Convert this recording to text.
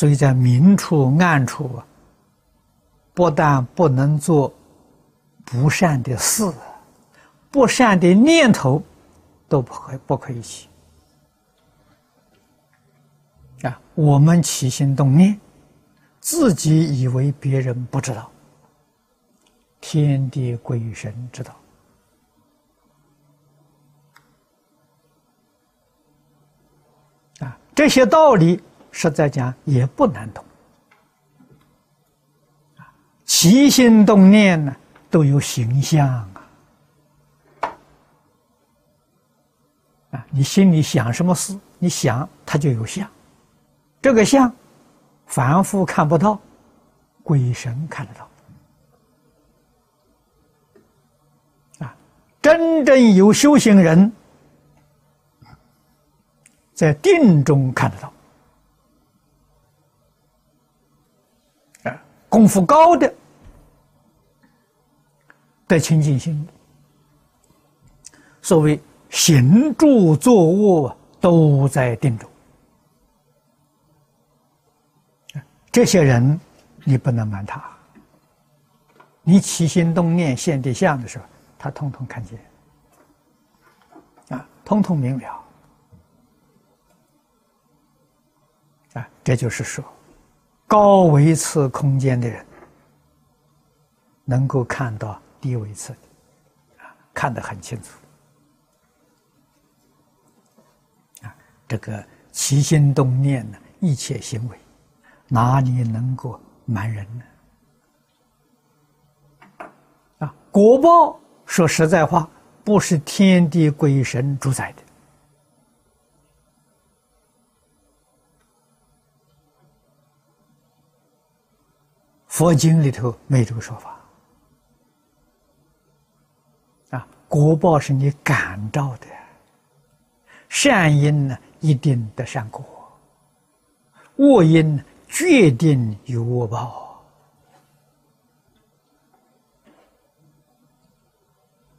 所以在明处暗处啊，不但不能做不善的事，不善的念头都不可不可以起啊！我们起心动念，自己以为别人不知道，天地鬼神知道。啊，这些道理实在讲也不难懂。起心动念呢，都有形象啊。啊，你心里想什么事，你想它就有相。这个相，凡夫看不到，鬼神看得到。啊，真正有修行人。在定中看得到，功夫高的，得清净心。所谓行住坐卧都在定中，这些人你不能瞒他，你起心动念现地相的时候，他通通看见，啊，通通明了。啊，这就是说，高维次空间的人能够看到低维次，看得很清楚。啊，这个起心动念呢，一切行为，哪里能够瞒人呢？啊，果报说实在话，不是天地鬼神主宰的。佛经里头没这个说法，啊，果报是你感召的，善因呢一定得善果，恶因决定有恶报。